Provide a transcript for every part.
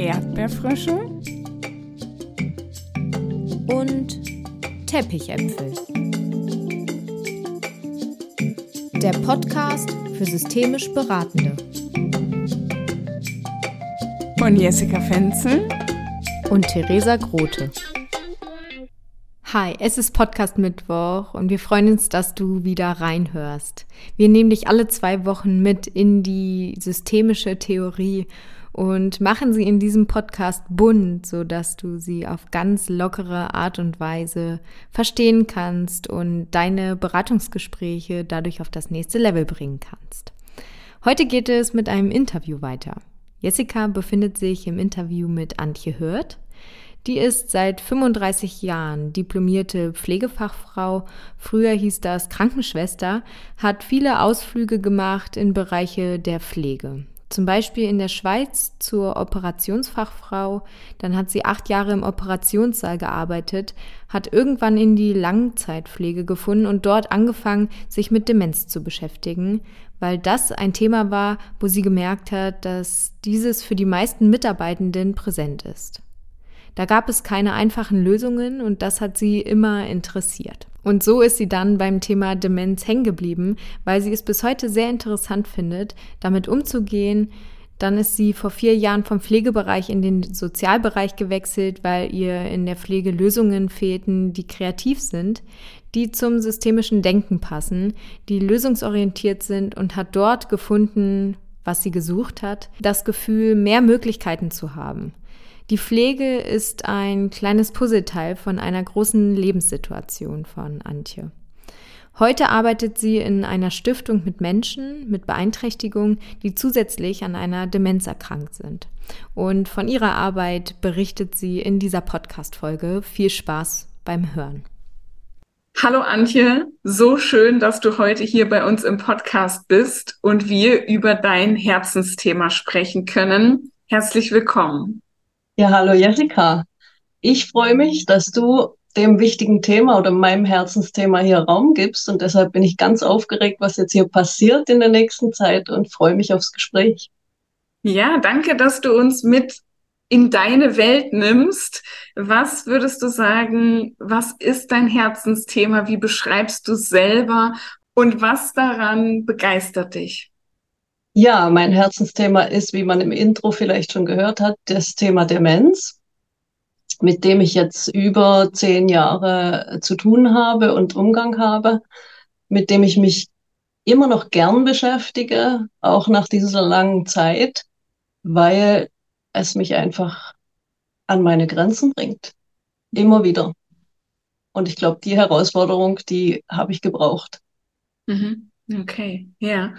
Erdbeerfrische und Teppichäpfel. Der Podcast für systemisch Beratende. Von Jessica Fenzel und Theresa Grote. Hi, es ist Podcast Mittwoch und wir freuen uns, dass du wieder reinhörst. Wir nehmen dich alle zwei Wochen mit in die systemische Theorie und machen sie in diesem Podcast bunt, so dass du sie auf ganz lockere Art und Weise verstehen kannst und deine Beratungsgespräche dadurch auf das nächste Level bringen kannst. Heute geht es mit einem Interview weiter. Jessica befindet sich im Interview mit Antje Hört. Die ist seit 35 Jahren diplomierte Pflegefachfrau. Früher hieß das Krankenschwester, hat viele Ausflüge gemacht in Bereiche der Pflege. Zum Beispiel in der Schweiz zur Operationsfachfrau. Dann hat sie acht Jahre im Operationssaal gearbeitet, hat irgendwann in die Langzeitpflege gefunden und dort angefangen, sich mit Demenz zu beschäftigen, weil das ein Thema war, wo sie gemerkt hat, dass dieses für die meisten Mitarbeitenden präsent ist. Da gab es keine einfachen Lösungen und das hat sie immer interessiert. Und so ist sie dann beim Thema Demenz hängen geblieben, weil sie es bis heute sehr interessant findet, damit umzugehen. Dann ist sie vor vier Jahren vom Pflegebereich in den Sozialbereich gewechselt, weil ihr in der Pflege Lösungen fehlten, die kreativ sind, die zum systemischen Denken passen, die lösungsorientiert sind und hat dort gefunden, was sie gesucht hat, das Gefühl, mehr Möglichkeiten zu haben. Die Pflege ist ein kleines Puzzleteil von einer großen Lebenssituation von Antje. Heute arbeitet sie in einer Stiftung mit Menschen mit Beeinträchtigung, die zusätzlich an einer Demenz erkrankt sind. Und von ihrer Arbeit berichtet sie in dieser Podcast-Folge. Viel Spaß beim Hören. Hallo Antje, so schön, dass du heute hier bei uns im Podcast bist und wir über dein Herzensthema sprechen können. Herzlich willkommen. Ja, hallo Jessica. Ich freue mich, dass du dem wichtigen Thema oder meinem Herzensthema hier Raum gibst und deshalb bin ich ganz aufgeregt, was jetzt hier passiert in der nächsten Zeit und freue mich aufs Gespräch. Ja, danke, dass du uns mit in deine Welt nimmst. Was würdest du sagen, was ist dein Herzensthema? Wie beschreibst du es selber und was daran begeistert dich? Ja, mein Herzensthema ist, wie man im Intro vielleicht schon gehört hat, das Thema Demenz, mit dem ich jetzt über zehn Jahre zu tun habe und Umgang habe, mit dem ich mich immer noch gern beschäftige, auch nach dieser langen Zeit, weil es mich einfach an meine Grenzen bringt. Immer wieder. Und ich glaube, die Herausforderung, die habe ich gebraucht. Mhm. Okay, ja.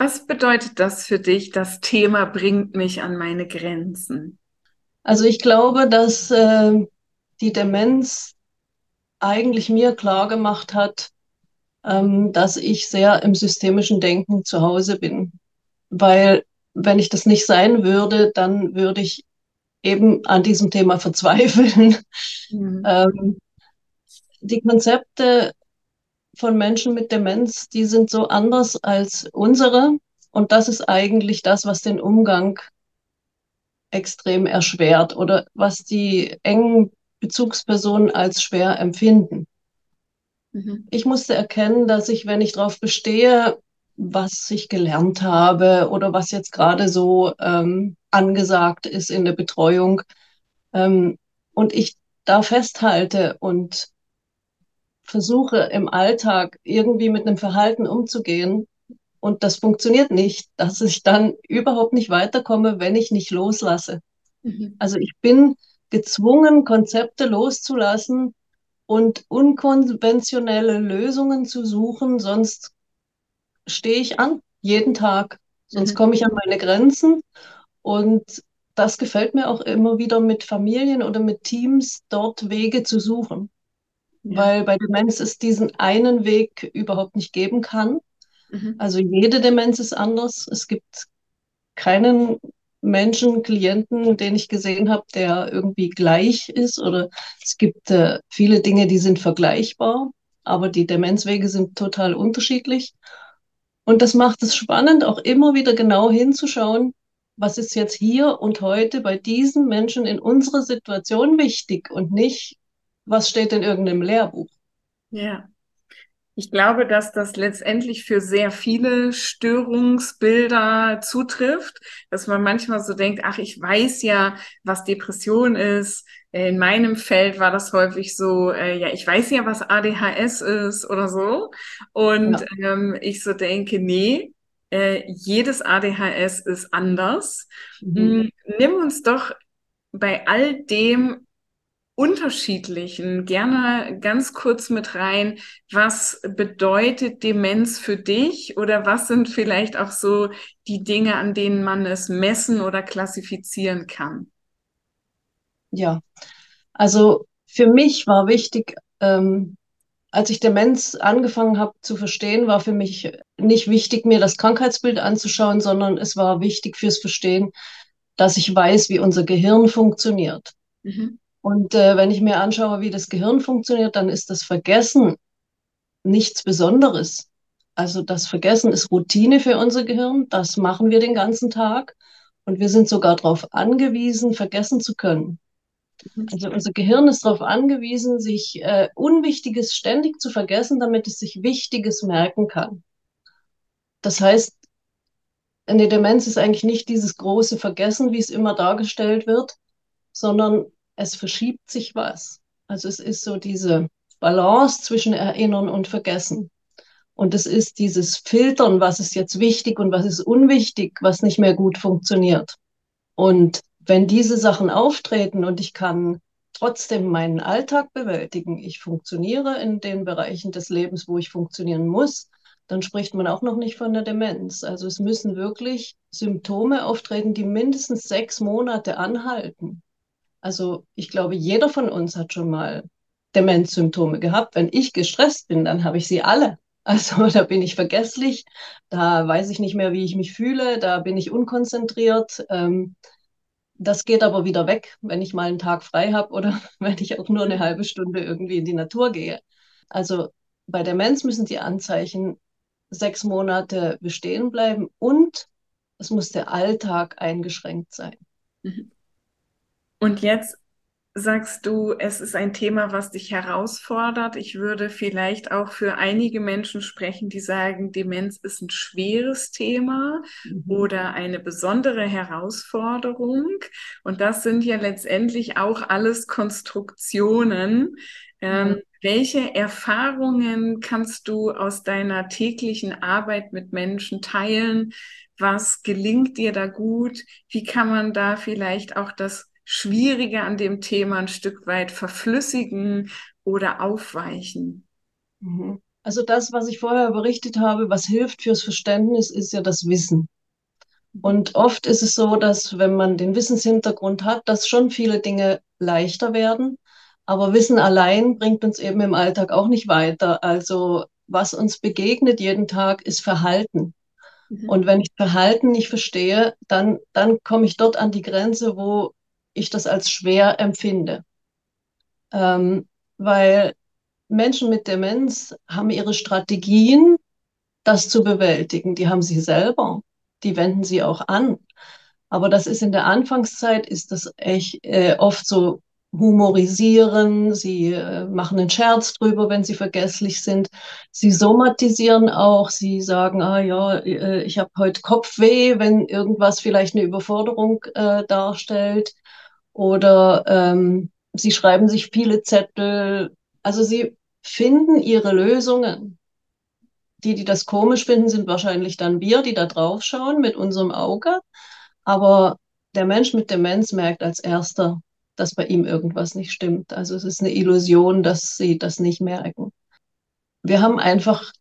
Was bedeutet das für dich? Das Thema bringt mich an meine Grenzen. Also ich glaube, dass äh, die Demenz eigentlich mir klar gemacht hat, ähm, dass ich sehr im systemischen Denken zu Hause bin. Weil wenn ich das nicht sein würde, dann würde ich eben an diesem Thema verzweifeln. Mhm. Ähm, die Konzepte von Menschen mit Demenz, die sind so anders als unsere. Und das ist eigentlich das, was den Umgang extrem erschwert oder was die engen Bezugspersonen als schwer empfinden. Mhm. Ich musste erkennen, dass ich, wenn ich darauf bestehe, was ich gelernt habe oder was jetzt gerade so ähm, angesagt ist in der Betreuung, ähm, und ich da festhalte und versuche im Alltag irgendwie mit einem Verhalten umzugehen und das funktioniert nicht, dass ich dann überhaupt nicht weiterkomme, wenn ich nicht loslasse. Mhm. Also ich bin gezwungen, Konzepte loszulassen und unkonventionelle Lösungen zu suchen, sonst stehe ich an, jeden Tag. Sonst mhm. komme ich an meine Grenzen und das gefällt mir auch immer wieder mit Familien oder mit Teams, dort Wege zu suchen weil bei Demenz es diesen einen Weg überhaupt nicht geben kann. Mhm. Also jede Demenz ist anders. Es gibt keinen Menschen, Klienten, den ich gesehen habe, der irgendwie gleich ist oder es gibt äh, viele Dinge, die sind vergleichbar, aber die Demenzwege sind total unterschiedlich. Und das macht es spannend, auch immer wieder genau hinzuschauen, was ist jetzt hier und heute bei diesen Menschen in unserer Situation wichtig und nicht, was steht in irgendeinem Lehrbuch. Ja. Ich glaube, dass das letztendlich für sehr viele Störungsbilder zutrifft, dass man manchmal so denkt, ach, ich weiß ja, was Depression ist. In meinem Feld war das häufig so, äh, ja, ich weiß ja, was ADHS ist oder so. Und ja. ähm, ich so denke, nee, äh, jedes ADHS ist anders. Mhm. Hm, nimm uns doch bei all dem unterschiedlichen gerne ganz kurz mit rein. Was bedeutet Demenz für dich oder was sind vielleicht auch so die Dinge, an denen man es messen oder klassifizieren kann? Ja, also für mich war wichtig, ähm, als ich Demenz angefangen habe zu verstehen, war für mich nicht wichtig, mir das Krankheitsbild anzuschauen, sondern es war wichtig fürs Verstehen, dass ich weiß, wie unser Gehirn funktioniert. Mhm. Und äh, wenn ich mir anschaue, wie das Gehirn funktioniert, dann ist das Vergessen nichts Besonderes. Also das Vergessen ist Routine für unser Gehirn. Das machen wir den ganzen Tag. Und wir sind sogar darauf angewiesen, vergessen zu können. Also unser Gehirn ist darauf angewiesen, sich äh, Unwichtiges ständig zu vergessen, damit es sich Wichtiges merken kann. Das heißt, eine Demenz ist eigentlich nicht dieses große Vergessen, wie es immer dargestellt wird, sondern es verschiebt sich was. Also es ist so diese Balance zwischen Erinnern und Vergessen. Und es ist dieses Filtern, was ist jetzt wichtig und was ist unwichtig, was nicht mehr gut funktioniert. Und wenn diese Sachen auftreten und ich kann trotzdem meinen Alltag bewältigen, ich funktioniere in den Bereichen des Lebens, wo ich funktionieren muss, dann spricht man auch noch nicht von der Demenz. Also es müssen wirklich Symptome auftreten, die mindestens sechs Monate anhalten. Also ich glaube, jeder von uns hat schon mal Demenzsymptome gehabt. Wenn ich gestresst bin, dann habe ich sie alle. Also da bin ich vergesslich, da weiß ich nicht mehr, wie ich mich fühle, da bin ich unkonzentriert. Ähm, das geht aber wieder weg, wenn ich mal einen Tag frei habe oder wenn ich auch nur eine halbe Stunde irgendwie in die Natur gehe. Also bei Demenz müssen die Anzeichen sechs Monate bestehen bleiben und es muss der Alltag eingeschränkt sein. Mhm. Und jetzt sagst du, es ist ein Thema, was dich herausfordert. Ich würde vielleicht auch für einige Menschen sprechen, die sagen, Demenz ist ein schweres Thema mhm. oder eine besondere Herausforderung. Und das sind ja letztendlich auch alles Konstruktionen. Ähm, mhm. Welche Erfahrungen kannst du aus deiner täglichen Arbeit mit Menschen teilen? Was gelingt dir da gut? Wie kann man da vielleicht auch das Schwierige an dem Thema ein Stück weit verflüssigen oder aufweichen? Mhm. Also das, was ich vorher berichtet habe, was hilft fürs Verständnis, ist ja das Wissen. Und oft ist es so, dass wenn man den Wissenshintergrund hat, dass schon viele Dinge leichter werden. Aber Wissen allein bringt uns eben im Alltag auch nicht weiter. Also was uns begegnet jeden Tag, ist Verhalten. Mhm. Und wenn ich Verhalten nicht verstehe, dann, dann komme ich dort an die Grenze, wo ich das als schwer empfinde. Ähm, weil Menschen mit Demenz haben ihre Strategien, das zu bewältigen. Die haben sie selber. Die wenden sie auch an. Aber das ist in der Anfangszeit, ist das echt äh, oft so humorisieren, sie äh, machen einen Scherz drüber, wenn sie vergesslich sind. Sie somatisieren auch, sie sagen, ah ja, äh, ich habe heute Kopfweh, wenn irgendwas vielleicht eine Überforderung äh, darstellt. Oder ähm, sie schreiben sich viele Zettel. Also sie finden ihre Lösungen. Die, die das komisch finden, sind wahrscheinlich dann wir, die da drauf schauen mit unserem Auge. Aber der Mensch mit Demenz merkt als erster, dass bei ihm irgendwas nicht stimmt. Also es ist eine Illusion, dass sie das nicht merken. Wir haben einfach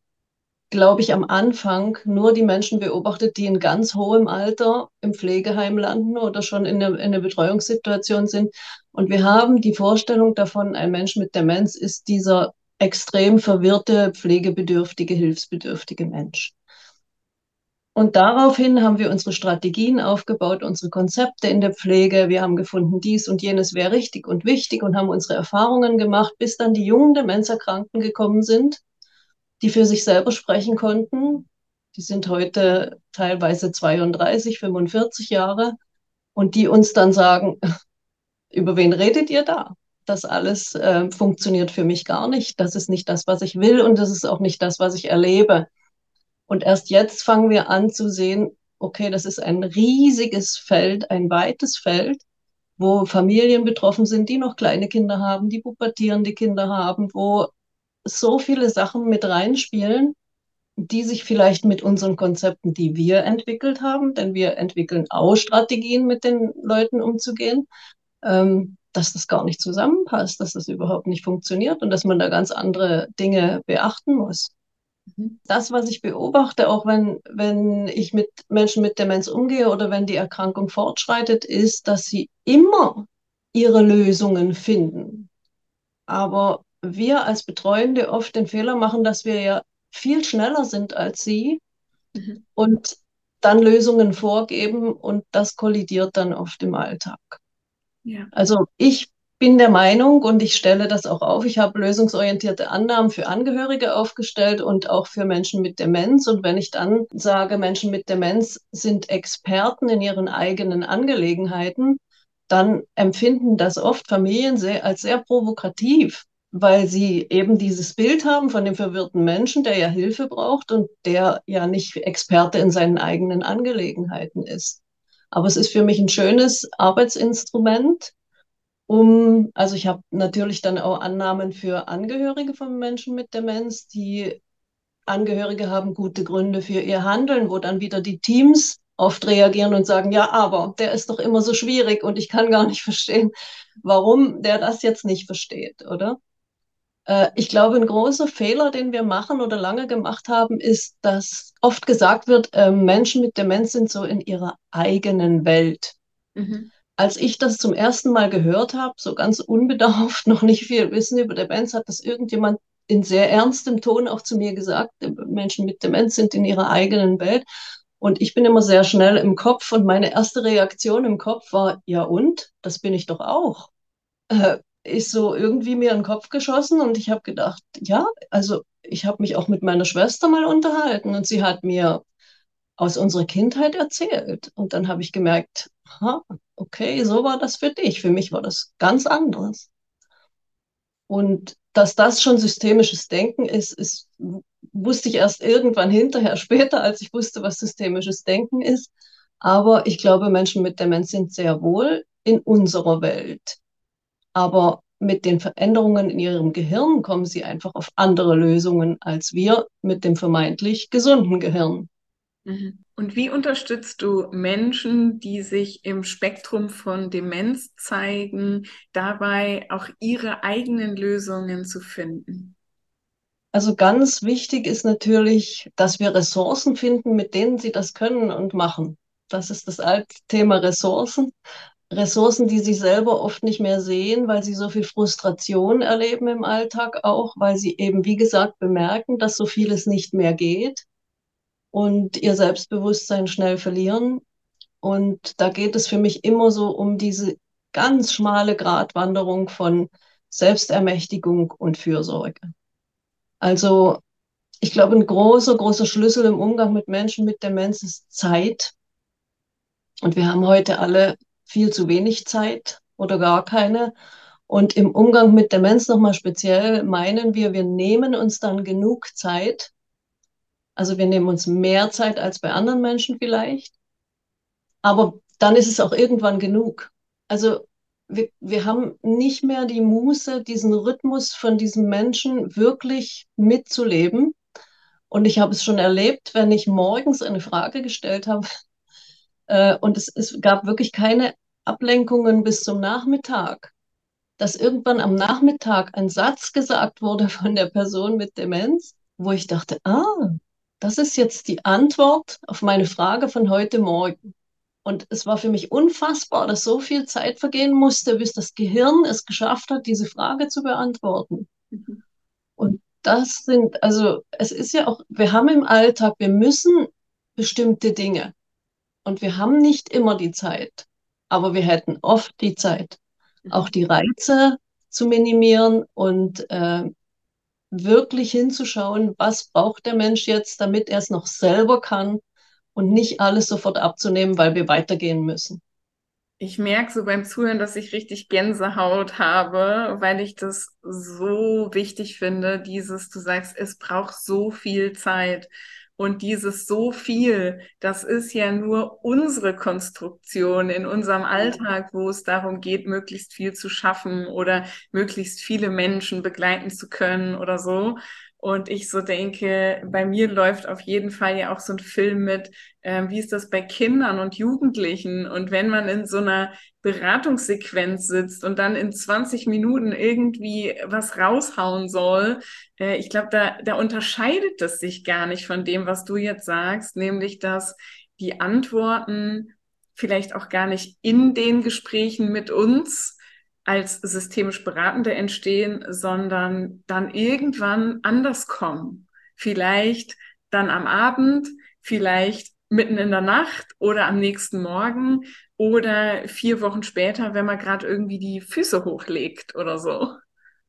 glaube ich, am Anfang nur die Menschen beobachtet, die in ganz hohem Alter im Pflegeheim landen oder schon in einer, in einer Betreuungssituation sind. Und wir haben die Vorstellung davon, ein Mensch mit Demenz ist dieser extrem verwirrte, pflegebedürftige, hilfsbedürftige Mensch. Und daraufhin haben wir unsere Strategien aufgebaut, unsere Konzepte in der Pflege. Wir haben gefunden, dies und jenes wäre richtig und wichtig und haben unsere Erfahrungen gemacht, bis dann die jungen Demenzerkrankten gekommen sind die für sich selber sprechen konnten, Die sind heute teilweise 32, 45 Jahre und die uns dann sagen, über wen redet ihr da? Das alles äh, funktioniert für mich gar nicht. Das ist nicht das, was ich will und das ist auch nicht das, was ich erlebe. Und erst jetzt fangen wir an zu sehen, okay, das ist ein riesiges Feld, ein weites Feld, wo Familien betroffen sind, die noch kleine Kinder haben, die pubertierende Kinder haben, wo so viele Sachen mit reinspielen, die sich vielleicht mit unseren Konzepten, die wir entwickelt haben, denn wir entwickeln auch Strategien, mit den Leuten umzugehen, ähm, dass das gar nicht zusammenpasst, dass das überhaupt nicht funktioniert und dass man da ganz andere Dinge beachten muss. Mhm. Das, was ich beobachte, auch wenn, wenn ich mit Menschen mit Demenz umgehe oder wenn die Erkrankung fortschreitet, ist, dass sie immer ihre Lösungen finden. Aber wir als Betreuende oft den Fehler machen, dass wir ja viel schneller sind als sie mhm. und dann Lösungen vorgeben und das kollidiert dann oft im Alltag. Ja. Also ich bin der Meinung und ich stelle das auch auf. Ich habe lösungsorientierte Annahmen für Angehörige aufgestellt und auch für Menschen mit Demenz. Und wenn ich dann sage, Menschen mit Demenz sind Experten in ihren eigenen Angelegenheiten, dann empfinden das oft Familien sehr, als sehr provokativ weil sie eben dieses Bild haben von dem verwirrten Menschen, der ja Hilfe braucht und der ja nicht Experte in seinen eigenen Angelegenheiten ist. Aber es ist für mich ein schönes Arbeitsinstrument, um, also ich habe natürlich dann auch Annahmen für Angehörige von Menschen mit Demenz, die Angehörige haben gute Gründe für ihr Handeln, wo dann wieder die Teams oft reagieren und sagen, ja, aber der ist doch immer so schwierig und ich kann gar nicht verstehen, warum der das jetzt nicht versteht, oder? Äh, ich glaube, ein großer Fehler, den wir machen oder lange gemacht haben, ist, dass oft gesagt wird, äh, Menschen mit Demenz sind so in ihrer eigenen Welt. Mhm. Als ich das zum ersten Mal gehört habe, so ganz unbedarft, noch nicht viel Wissen über Demenz, hat das irgendjemand in sehr ernstem Ton auch zu mir gesagt, äh, Menschen mit Demenz sind in ihrer eigenen Welt. Und ich bin immer sehr schnell im Kopf und meine erste Reaktion im Kopf war, ja und, das bin ich doch auch. Äh, ist so irgendwie mir in den Kopf geschossen und ich habe gedacht, ja, also ich habe mich auch mit meiner Schwester mal unterhalten und sie hat mir aus unserer Kindheit erzählt. Und dann habe ich gemerkt, ha, okay, so war das für dich. Für mich war das ganz anderes. Und dass das schon systemisches Denken ist, ist, wusste ich erst irgendwann hinterher, später, als ich wusste, was systemisches Denken ist. Aber ich glaube, Menschen mit Demenz sind sehr wohl in unserer Welt aber mit den Veränderungen in ihrem Gehirn kommen sie einfach auf andere Lösungen als wir mit dem vermeintlich gesunden Gehirn. Mhm. Und wie unterstützt du Menschen, die sich im Spektrum von Demenz zeigen, dabei auch ihre eigenen Lösungen zu finden? Also ganz wichtig ist natürlich, dass wir Ressourcen finden, mit denen sie das können und machen. Das ist das alte Thema Ressourcen. Ressourcen, die sie selber oft nicht mehr sehen, weil sie so viel Frustration erleben im Alltag auch, weil sie eben, wie gesagt, bemerken, dass so vieles nicht mehr geht und ihr Selbstbewusstsein schnell verlieren. Und da geht es für mich immer so um diese ganz schmale Gratwanderung von Selbstermächtigung und Fürsorge. Also ich glaube, ein großer, großer Schlüssel im Umgang mit Menschen mit Demenz ist Zeit. Und wir haben heute alle viel zu wenig Zeit oder gar keine. Und im Umgang mit Demenz nochmal speziell meinen wir, wir nehmen uns dann genug Zeit. Also wir nehmen uns mehr Zeit als bei anderen Menschen vielleicht. Aber dann ist es auch irgendwann genug. Also wir, wir haben nicht mehr die Muße, diesen Rhythmus von diesem Menschen wirklich mitzuleben. Und ich habe es schon erlebt, wenn ich morgens eine Frage gestellt habe, und es, es gab wirklich keine Ablenkungen bis zum Nachmittag. Dass irgendwann am Nachmittag ein Satz gesagt wurde von der Person mit Demenz, wo ich dachte, ah, das ist jetzt die Antwort auf meine Frage von heute Morgen. Und es war für mich unfassbar, dass so viel Zeit vergehen musste, bis das Gehirn es geschafft hat, diese Frage zu beantworten. Mhm. Und das sind, also es ist ja auch, wir haben im Alltag, wir müssen bestimmte Dinge. Und wir haben nicht immer die Zeit, aber wir hätten oft die Zeit, mhm. auch die Reize zu minimieren und äh, wirklich hinzuschauen, was braucht der Mensch jetzt, damit er es noch selber kann und nicht alles sofort abzunehmen, weil wir weitergehen müssen. Ich merke so beim Zuhören, dass ich richtig Gänsehaut habe, weil ich das so wichtig finde, dieses, du sagst, es braucht so viel Zeit. Und dieses so viel, das ist ja nur unsere Konstruktion in unserem Alltag, wo es darum geht, möglichst viel zu schaffen oder möglichst viele Menschen begleiten zu können oder so. Und ich so denke, bei mir läuft auf jeden Fall ja auch so ein Film mit, äh, wie ist das bei Kindern und Jugendlichen? Und wenn man in so einer Beratungssequenz sitzt und dann in 20 Minuten irgendwie was raushauen soll, äh, ich glaube, da, da unterscheidet das sich gar nicht von dem, was du jetzt sagst, nämlich dass die Antworten vielleicht auch gar nicht in den Gesprächen mit uns als systemisch Beratende entstehen, sondern dann irgendwann anders kommen. Vielleicht dann am Abend, vielleicht mitten in der Nacht oder am nächsten Morgen oder vier Wochen später, wenn man gerade irgendwie die Füße hochlegt oder so.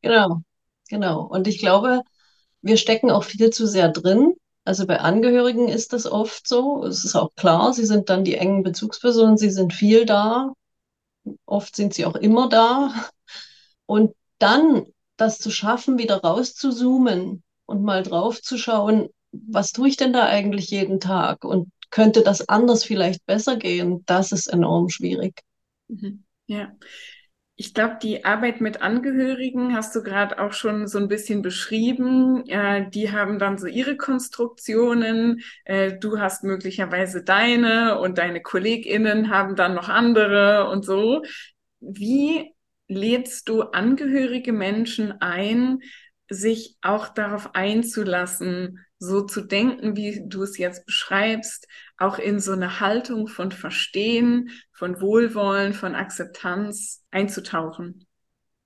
Genau, genau. Und ich glaube, wir stecken auch viel zu sehr drin. Also bei Angehörigen ist das oft so. Es ist auch klar, sie sind dann die engen Bezugspersonen, sie sind viel da, Oft sind sie auch immer da. Und dann das zu schaffen, wieder rauszuzoomen und mal drauf zu schauen, was tue ich denn da eigentlich jeden Tag? Und könnte das anders vielleicht besser gehen? Das ist enorm schwierig. Mhm. Ja. Ich glaube, die Arbeit mit Angehörigen hast du gerade auch schon so ein bisschen beschrieben. Äh, die haben dann so ihre Konstruktionen. Äh, du hast möglicherweise deine und deine KollegInnen haben dann noch andere und so. Wie lädst du angehörige Menschen ein, sich auch darauf einzulassen, so zu denken, wie du es jetzt beschreibst, auch in so eine Haltung von Verstehen, von Wohlwollen, von Akzeptanz einzutauchen?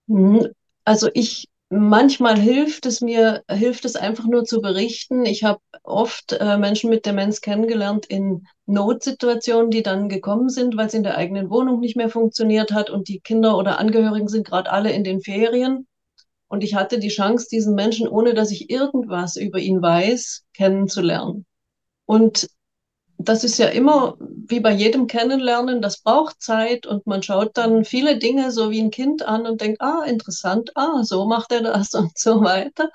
Mhm. Also ich manchmal hilft es mir, hilft es einfach nur zu berichten. Ich habe oft äh, Menschen mit Demenz kennengelernt in Notsituationen, die dann gekommen sind, weil es in der eigenen Wohnung nicht mehr funktioniert hat und die Kinder oder Angehörigen sind gerade alle in den Ferien. Und ich hatte die Chance, diesen Menschen, ohne dass ich irgendwas über ihn weiß, kennenzulernen. Und das ist ja immer wie bei jedem Kennenlernen, das braucht Zeit und man schaut dann viele Dinge so wie ein Kind an und denkt, ah, interessant, ah, so macht er das und so weiter.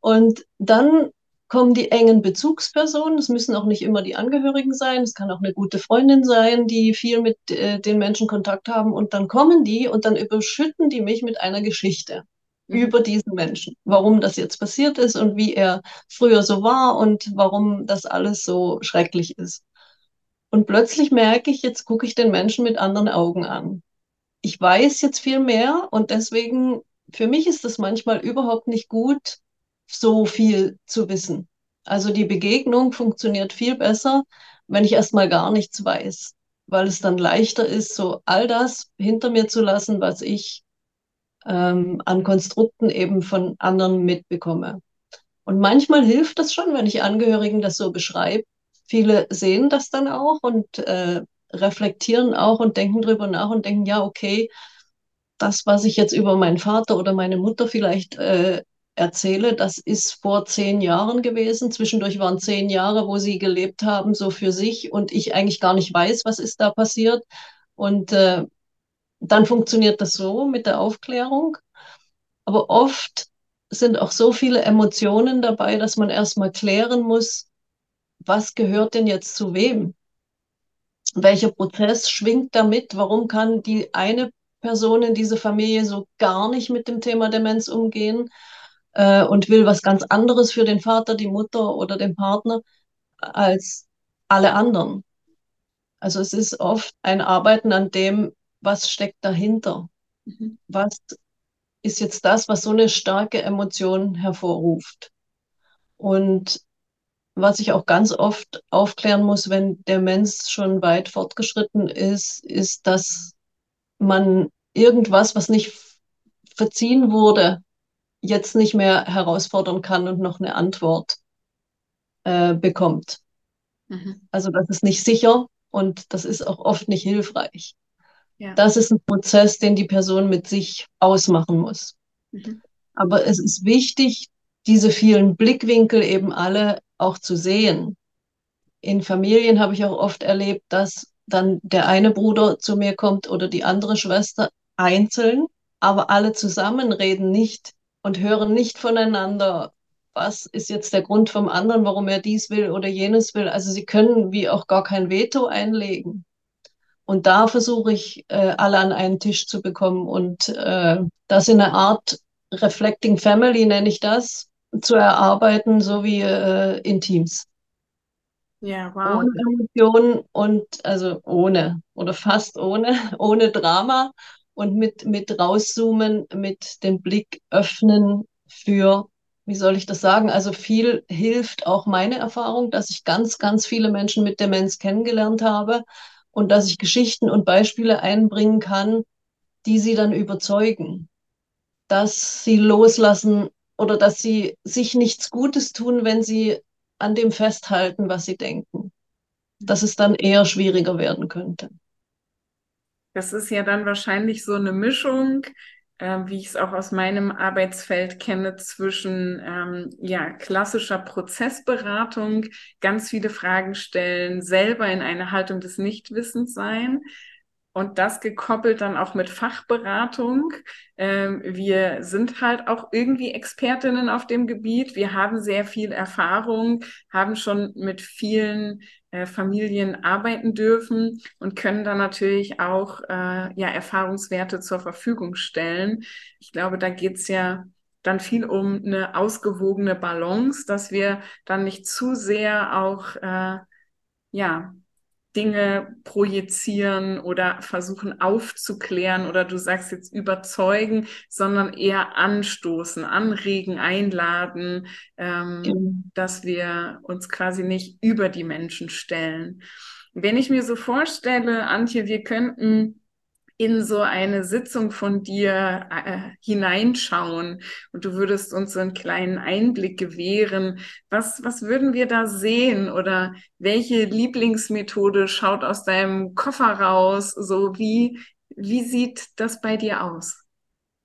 Und dann kommen die engen Bezugspersonen. Es müssen auch nicht immer die Angehörigen sein. Es kann auch eine gute Freundin sein, die viel mit äh, den Menschen Kontakt haben. Und dann kommen die und dann überschütten die mich mit einer Geschichte. Mhm. über diesen Menschen, warum das jetzt passiert ist und wie er früher so war und warum das alles so schrecklich ist. Und plötzlich merke ich, jetzt gucke ich den Menschen mit anderen Augen an. Ich weiß jetzt viel mehr und deswegen, für mich ist es manchmal überhaupt nicht gut, so viel zu wissen. Also die Begegnung funktioniert viel besser, wenn ich erstmal gar nichts weiß, weil es dann leichter ist, so all das hinter mir zu lassen, was ich ähm, an Konstrukten eben von anderen mitbekomme. Und manchmal hilft das schon, wenn ich Angehörigen das so beschreibe. Viele sehen das dann auch und äh, reflektieren auch und denken drüber nach und denken, ja, okay, das, was ich jetzt über meinen Vater oder meine Mutter vielleicht äh, erzähle, das ist vor zehn Jahren gewesen. Zwischendurch waren zehn Jahre, wo sie gelebt haben, so für sich und ich eigentlich gar nicht weiß, was ist da passiert. Und äh, dann funktioniert das so mit der Aufklärung. Aber oft sind auch so viele Emotionen dabei, dass man erstmal klären muss, was gehört denn jetzt zu wem? Welcher Prozess schwingt damit? Warum kann die eine Person in dieser Familie so gar nicht mit dem Thema Demenz umgehen äh, und will was ganz anderes für den Vater, die Mutter oder den Partner als alle anderen? Also es ist oft ein Arbeiten an dem, was steckt dahinter? Mhm. Was ist jetzt das, was so eine starke Emotion hervorruft? Und was ich auch ganz oft aufklären muss, wenn der Mensch schon weit fortgeschritten ist, ist, dass man irgendwas, was nicht verziehen wurde, jetzt nicht mehr herausfordern kann und noch eine Antwort äh, bekommt. Mhm. Also das ist nicht sicher und das ist auch oft nicht hilfreich. Ja. Das ist ein Prozess, den die Person mit sich ausmachen muss. Mhm. Aber es ist wichtig, diese vielen Blickwinkel eben alle auch zu sehen. In Familien habe ich auch oft erlebt, dass dann der eine Bruder zu mir kommt oder die andere Schwester einzeln, aber alle zusammen reden nicht und hören nicht voneinander, was ist jetzt der Grund vom anderen, warum er dies will oder jenes will. Also sie können wie auch gar kein Veto einlegen. Und da versuche ich, äh, alle an einen Tisch zu bekommen und äh, das in einer Art Reflecting Family nenne ich das, zu erarbeiten, so wie äh, in Teams. Ja, wow. Ohne Emotionen und also ohne oder fast ohne, ohne Drama und mit, mit rauszoomen, mit dem Blick öffnen für, wie soll ich das sagen? Also viel hilft auch meine Erfahrung, dass ich ganz, ganz viele Menschen mit Demenz kennengelernt habe und dass ich Geschichten und Beispiele einbringen kann, die sie dann überzeugen, dass sie loslassen oder dass sie sich nichts Gutes tun, wenn sie an dem festhalten, was sie denken. Dass es dann eher schwieriger werden könnte. Das ist ja dann wahrscheinlich so eine Mischung, wie ich es auch aus meinem Arbeitsfeld kenne, zwischen ähm, ja, klassischer Prozessberatung, ganz viele Fragen stellen, selber in eine Haltung des Nichtwissens sein, und das gekoppelt dann auch mit Fachberatung. Ähm, wir sind halt auch irgendwie Expertinnen auf dem Gebiet. Wir haben sehr viel Erfahrung, haben schon mit vielen äh, Familien arbeiten dürfen und können dann natürlich auch äh, ja, Erfahrungswerte zur Verfügung stellen. Ich glaube, da geht's ja dann viel um eine ausgewogene Balance, dass wir dann nicht zu sehr auch äh, ja Dinge projizieren oder versuchen aufzuklären oder du sagst jetzt überzeugen, sondern eher anstoßen, anregen, einladen, ähm, genau. dass wir uns quasi nicht über die Menschen stellen. Wenn ich mir so vorstelle, Antje, wir könnten in so eine Sitzung von dir äh, hineinschauen und du würdest uns so einen kleinen Einblick gewähren. Was, was würden wir da sehen oder welche Lieblingsmethode schaut aus deinem Koffer raus? So wie, wie sieht das bei dir aus?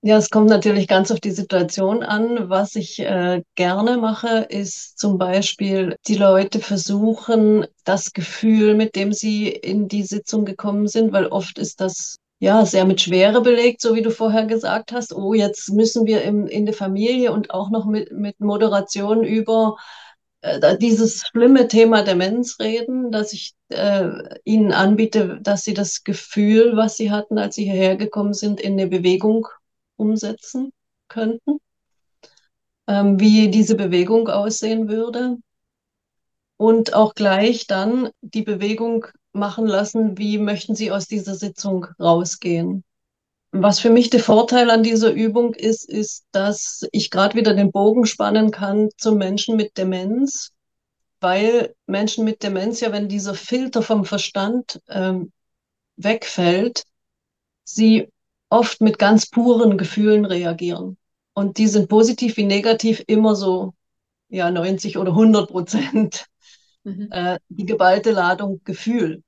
Ja, es kommt natürlich ganz auf die Situation an. Was ich äh, gerne mache, ist zum Beispiel die Leute versuchen, das Gefühl, mit dem sie in die Sitzung gekommen sind, weil oft ist das ja, sehr mit Schwere belegt, so wie du vorher gesagt hast. Oh, jetzt müssen wir im, in der Familie und auch noch mit, mit Moderation über äh, dieses schlimme Thema Demenz reden, dass ich äh, ihnen anbiete, dass sie das Gefühl, was sie hatten, als sie hierher gekommen sind, in eine Bewegung umsetzen könnten. Ähm, wie diese Bewegung aussehen würde. Und auch gleich dann die Bewegung machen lassen, wie möchten Sie aus dieser Sitzung rausgehen. Was für mich der Vorteil an dieser Übung ist, ist, dass ich gerade wieder den Bogen spannen kann zu Menschen mit Demenz, weil Menschen mit Demenz ja, wenn dieser Filter vom Verstand ähm, wegfällt, sie oft mit ganz puren Gefühlen reagieren. Und die sind positiv wie negativ immer so, ja, 90 oder 100 Prozent mhm. äh, die geballte Ladung Gefühl.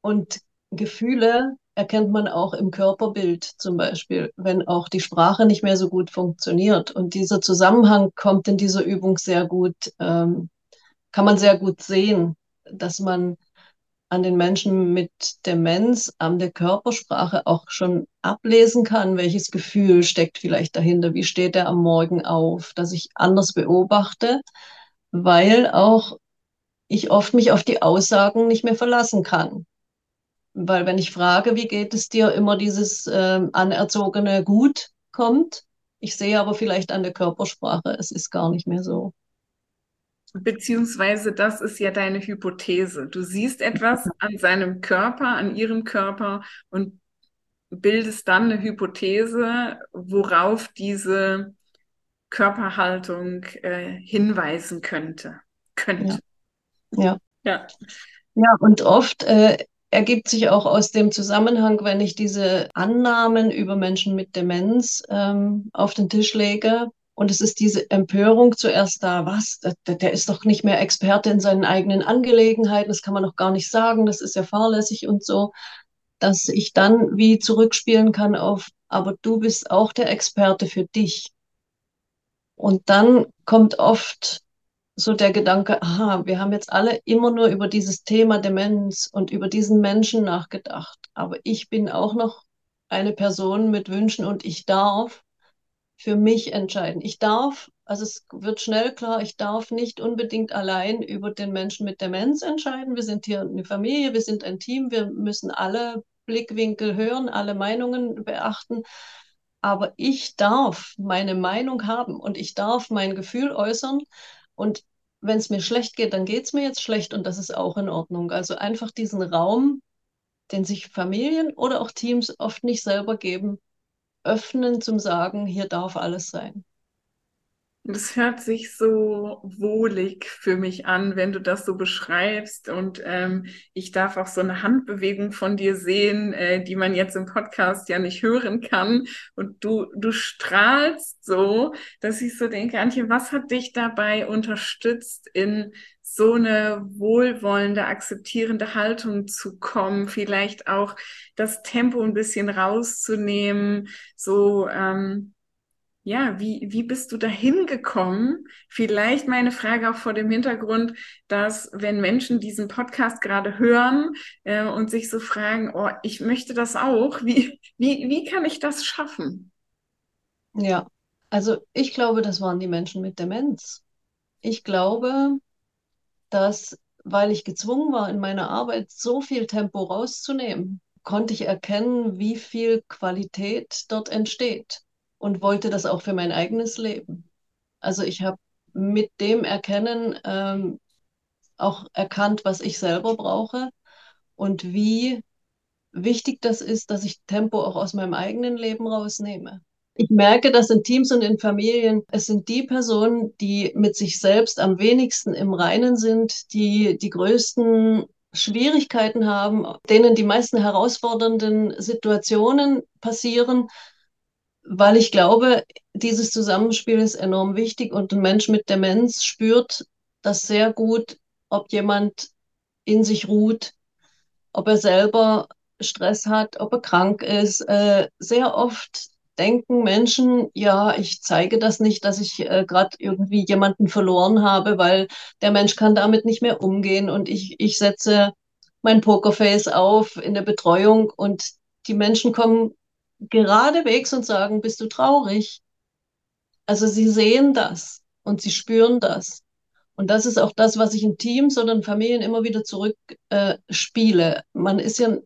Und Gefühle erkennt man auch im Körperbild zum Beispiel, wenn auch die Sprache nicht mehr so gut funktioniert. Und dieser Zusammenhang kommt in dieser Übung sehr gut, ähm, kann man sehr gut sehen, dass man an den Menschen mit Demenz, an der Körpersprache auch schon ablesen kann, welches Gefühl steckt vielleicht dahinter, wie steht er am Morgen auf, dass ich anders beobachte, weil auch ich oft mich auf die Aussagen nicht mehr verlassen kann. Weil wenn ich frage, wie geht es dir, immer dieses äh, anerzogene Gut kommt. Ich sehe aber vielleicht an der Körpersprache, es ist gar nicht mehr so. Beziehungsweise das ist ja deine Hypothese. Du siehst etwas an seinem Körper, an ihrem Körper und bildest dann eine Hypothese, worauf diese Körperhaltung äh, hinweisen könnte. Könnte. Ja. Ja. Ja, und oft äh, ergibt sich auch aus dem Zusammenhang, wenn ich diese Annahmen über Menschen mit Demenz ähm, auf den Tisch lege. Und es ist diese Empörung zuerst da, was, der, der ist doch nicht mehr Experte in seinen eigenen Angelegenheiten, das kann man doch gar nicht sagen, das ist ja fahrlässig und so, dass ich dann wie zurückspielen kann auf, aber du bist auch der Experte für dich. Und dann kommt oft so der Gedanke, aha, wir haben jetzt alle immer nur über dieses Thema Demenz und über diesen Menschen nachgedacht. Aber ich bin auch noch eine Person mit Wünschen und ich darf für mich entscheiden. Ich darf, also es wird schnell klar, ich darf nicht unbedingt allein über den Menschen mit Demenz entscheiden. Wir sind hier eine Familie, wir sind ein Team, wir müssen alle Blickwinkel hören, alle Meinungen beachten. Aber ich darf meine Meinung haben und ich darf mein Gefühl äußern. Und wenn es mir schlecht geht, dann geht es mir jetzt schlecht und das ist auch in Ordnung. Also einfach diesen Raum, den sich Familien oder auch Teams oft nicht selber geben, öffnen zum Sagen, hier darf alles sein. Das hört sich so wohlig für mich an, wenn du das so beschreibst. Und ähm, ich darf auch so eine Handbewegung von dir sehen, äh, die man jetzt im Podcast ja nicht hören kann. Und du, du strahlst so, dass ich so denke, Antje, was hat dich dabei unterstützt, in so eine wohlwollende, akzeptierende Haltung zu kommen, vielleicht auch das Tempo ein bisschen rauszunehmen, so ähm, ja, wie, wie bist du dahin gekommen? Vielleicht meine Frage auch vor dem Hintergrund, dass wenn Menschen diesen Podcast gerade hören äh, und sich so fragen, oh, ich möchte das auch, wie, wie, wie kann ich das schaffen? Ja, also ich glaube, das waren die Menschen mit Demenz. Ich glaube, dass, weil ich gezwungen war, in meiner Arbeit so viel Tempo rauszunehmen, konnte ich erkennen, wie viel Qualität dort entsteht und wollte das auch für mein eigenes Leben. Also ich habe mit dem Erkennen ähm, auch erkannt, was ich selber brauche und wie wichtig das ist, dass ich Tempo auch aus meinem eigenen Leben rausnehme. Ich merke, dass in Teams und in Familien, es sind die Personen, die mit sich selbst am wenigsten im Reinen sind, die die größten Schwierigkeiten haben, denen die meisten herausfordernden Situationen passieren, weil ich glaube, dieses Zusammenspiel ist enorm wichtig und ein Mensch mit Demenz spürt das sehr gut, ob jemand in sich ruht, ob er selber Stress hat, ob er krank ist. Äh, sehr oft denken Menschen, ja, ich zeige das nicht, dass ich äh, gerade irgendwie jemanden verloren habe, weil der Mensch kann damit nicht mehr umgehen und ich, ich setze mein Pokerface auf in der Betreuung und die Menschen kommen geradewegs und sagen, bist du traurig? Also sie sehen das und sie spüren das. Und das ist auch das, was ich in Teams oder in Familien immer wieder zurückspiele. Äh, man ist ja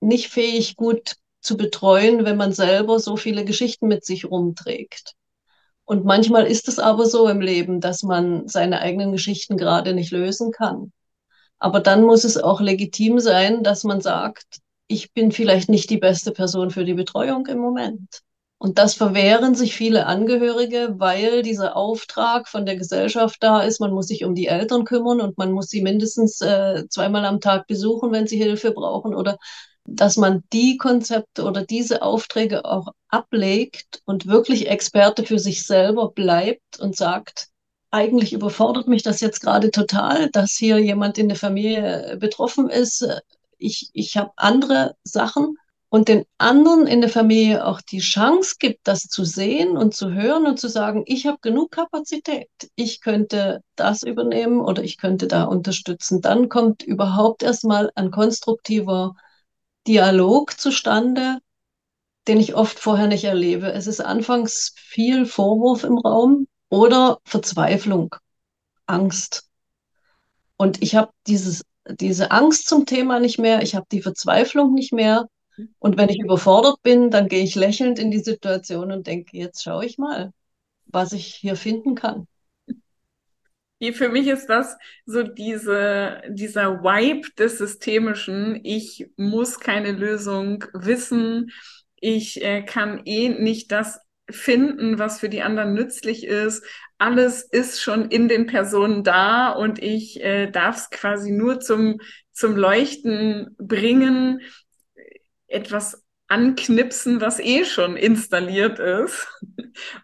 nicht fähig, gut zu betreuen, wenn man selber so viele Geschichten mit sich rumträgt. Und manchmal ist es aber so im Leben, dass man seine eigenen Geschichten gerade nicht lösen kann. Aber dann muss es auch legitim sein, dass man sagt, ich bin vielleicht nicht die beste Person für die Betreuung im Moment. Und das verwehren sich viele Angehörige, weil dieser Auftrag von der Gesellschaft da ist, man muss sich um die Eltern kümmern und man muss sie mindestens äh, zweimal am Tag besuchen, wenn sie Hilfe brauchen oder dass man die Konzepte oder diese Aufträge auch ablegt und wirklich Experte für sich selber bleibt und sagt, eigentlich überfordert mich das jetzt gerade total, dass hier jemand in der Familie betroffen ist ich, ich habe andere Sachen und den anderen in der Familie auch die Chance gibt, das zu sehen und zu hören und zu sagen, ich habe genug Kapazität, ich könnte das übernehmen oder ich könnte da unterstützen. Dann kommt überhaupt erstmal ein konstruktiver Dialog zustande, den ich oft vorher nicht erlebe. Es ist anfangs viel Vorwurf im Raum oder Verzweiflung, Angst. Und ich habe dieses diese Angst zum Thema nicht mehr, ich habe die Verzweiflung nicht mehr. Und wenn ich überfordert bin, dann gehe ich lächelnd in die Situation und denke, jetzt schaue ich mal, was ich hier finden kann. Für mich ist das so diese, dieser Vibe des Systemischen. Ich muss keine Lösung wissen. Ich äh, kann eh nicht das finden, was für die anderen nützlich ist. Alles ist schon in den Personen da und ich äh, darf es quasi nur zum, zum Leuchten bringen, etwas anknipsen, was eh schon installiert ist.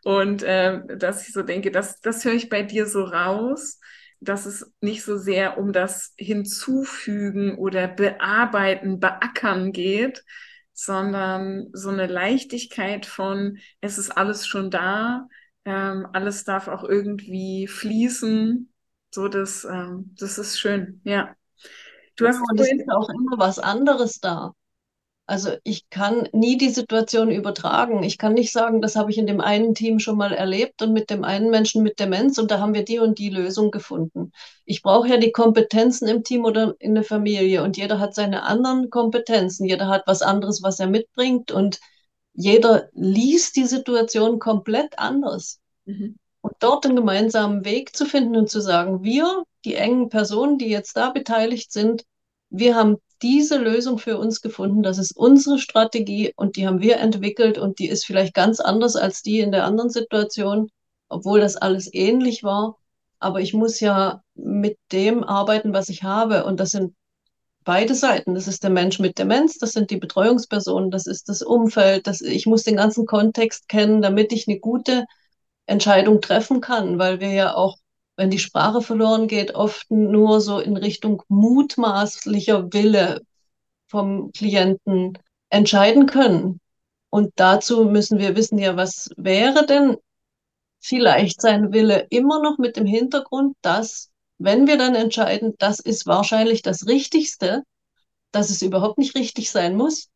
Und äh, dass ich so denke, das, das höre ich bei dir so raus, dass es nicht so sehr um das Hinzufügen oder Bearbeiten, Beackern geht, sondern so eine Leichtigkeit von, es ist alles schon da, Ähm, alles darf auch irgendwie fließen. So, das, ähm, das ist schön, ja. Du hast und es ist auch immer was anderes da. Also ich kann nie die Situation übertragen. Ich kann nicht sagen, das habe ich in dem einen Team schon mal erlebt und mit dem einen Menschen mit Demenz und da haben wir die und die Lösung gefunden. Ich brauche ja die Kompetenzen im Team oder in der Familie und jeder hat seine anderen Kompetenzen. Jeder hat was anderes, was er mitbringt und jeder liest die Situation komplett anders. Mhm. Und dort einen gemeinsamen Weg zu finden und zu sagen, wir, die engen Personen, die jetzt da beteiligt sind, wir haben diese Lösung für uns gefunden. Das ist unsere Strategie und die haben wir entwickelt und die ist vielleicht ganz anders als die in der anderen Situation, obwohl das alles ähnlich war. Aber ich muss ja mit dem arbeiten, was ich habe. Und das sind beide Seiten. Das ist der Mensch mit Demenz, das sind die Betreuungspersonen, das ist das Umfeld. Das, ich muss den ganzen Kontext kennen, damit ich eine gute Entscheidung treffen kann, weil wir ja auch wenn die Sprache verloren geht, oft nur so in Richtung mutmaßlicher Wille vom Klienten entscheiden können. Und dazu müssen wir wissen ja, was wäre denn vielleicht sein Wille immer noch mit dem Hintergrund, dass, wenn wir dann entscheiden, das ist wahrscheinlich das Richtigste, dass es überhaupt nicht richtig sein muss,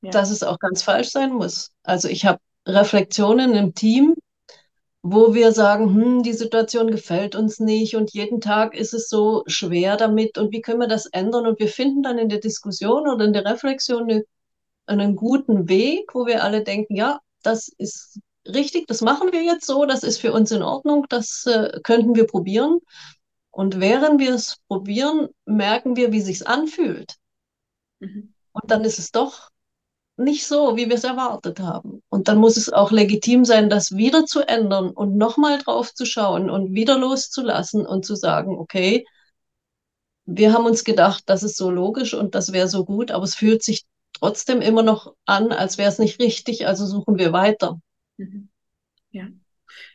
ja. dass es auch ganz falsch sein muss. Also ich habe Reflexionen im Team, wo wir sagen, hm, die Situation gefällt uns nicht und jeden Tag ist es so schwer damit und wie können wir das ändern? Und wir finden dann in der Diskussion oder in der Reflexion eine, einen guten Weg, wo wir alle denken, ja, das ist richtig, das machen wir jetzt so, das ist für uns in Ordnung, das äh, könnten wir probieren. Und während wir es probieren, merken wir, wie sich's anfühlt. Mhm. Und dann ist es doch nicht so, wie wir es erwartet haben. Und dann muss es auch legitim sein, das wieder zu ändern und nochmal drauf zu schauen und wieder loszulassen und zu sagen, okay, wir haben uns gedacht, das ist so logisch und das wäre so gut, aber es fühlt sich trotzdem immer noch an, als wäre es nicht richtig, also suchen wir weiter. Mhm. Ja,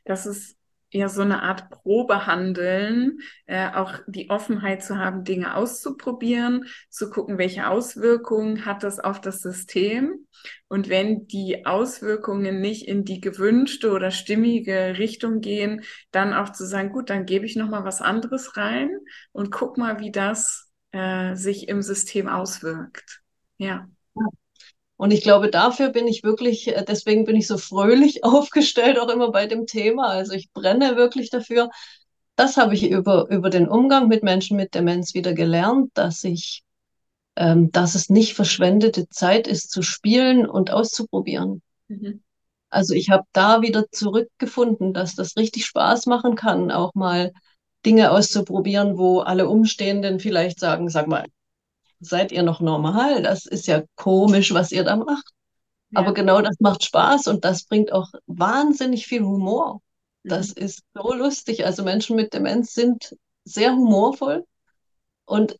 das ist ja so eine Art Probehandeln, äh, auch die Offenheit zu haben, Dinge auszuprobieren, zu gucken, welche Auswirkungen hat das auf das System. Und wenn die Auswirkungen nicht in die gewünschte oder stimmige Richtung gehen, dann auch zu sagen, gut, dann gebe ich noch mal was anderes rein und guck mal, wie das äh, sich im System auswirkt. Ja. Und ich glaube, dafür bin ich wirklich, äh, deswegen bin ich so fröhlich aufgestellt, auch immer bei dem Thema. Also ich brenne wirklich dafür. Das habe ich über, über den Umgang mit Menschen mit Demenz wieder gelernt, dass ich, ähm, dass es nicht verschwendete Zeit ist, zu spielen und auszuprobieren. Mhm. Also ich habe da wieder zurückgefunden, dass das richtig Spaß machen kann, auch mal Dinge auszuprobieren, wo alle Umstehenden vielleicht sagen, sag mal, seid ihr noch normal? Das ist ja komisch, was ihr da macht. Ja. Aber genau das macht Spaß und das bringt auch wahnsinnig viel Humor. Das mhm. ist so lustig. Also Menschen mit Demenz sind sehr humorvoll und